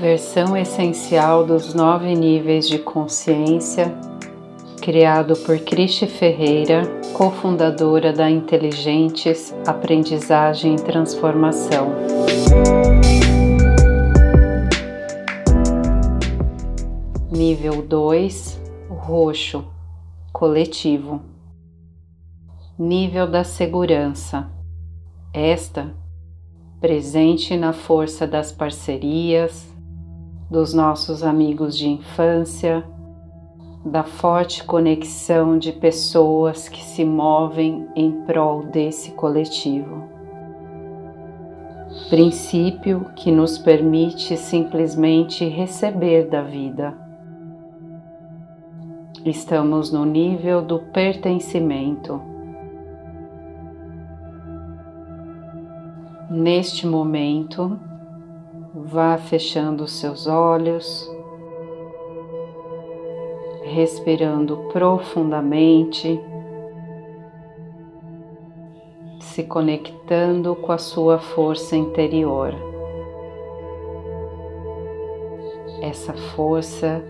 Versão essencial dos nove níveis de consciência, criado por Cristi Ferreira, cofundadora da Inteligentes Aprendizagem e Transformação. Nível 2 Roxo Coletivo Nível da Segurança Esta presente na força das parcerias, dos nossos amigos de infância, da forte conexão de pessoas que se movem em prol desse coletivo. Princípio que nos permite simplesmente receber da vida. Estamos no nível do pertencimento. Neste momento, Vá fechando os seus olhos, respirando profundamente, se conectando com a sua força interior. Essa força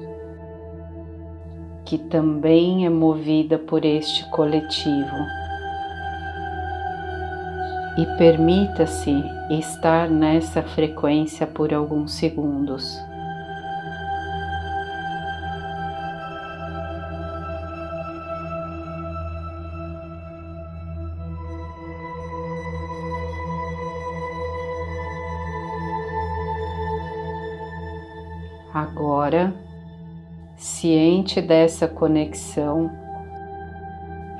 que também é movida por este coletivo e permita-se estar nessa frequência por alguns segundos. Agora, ciente dessa conexão,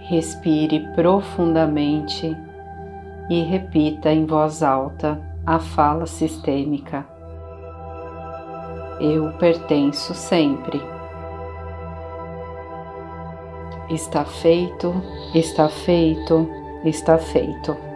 respire profundamente e repita em voz alta a fala sistêmica. Eu pertenço sempre. Está feito, está feito, está feito.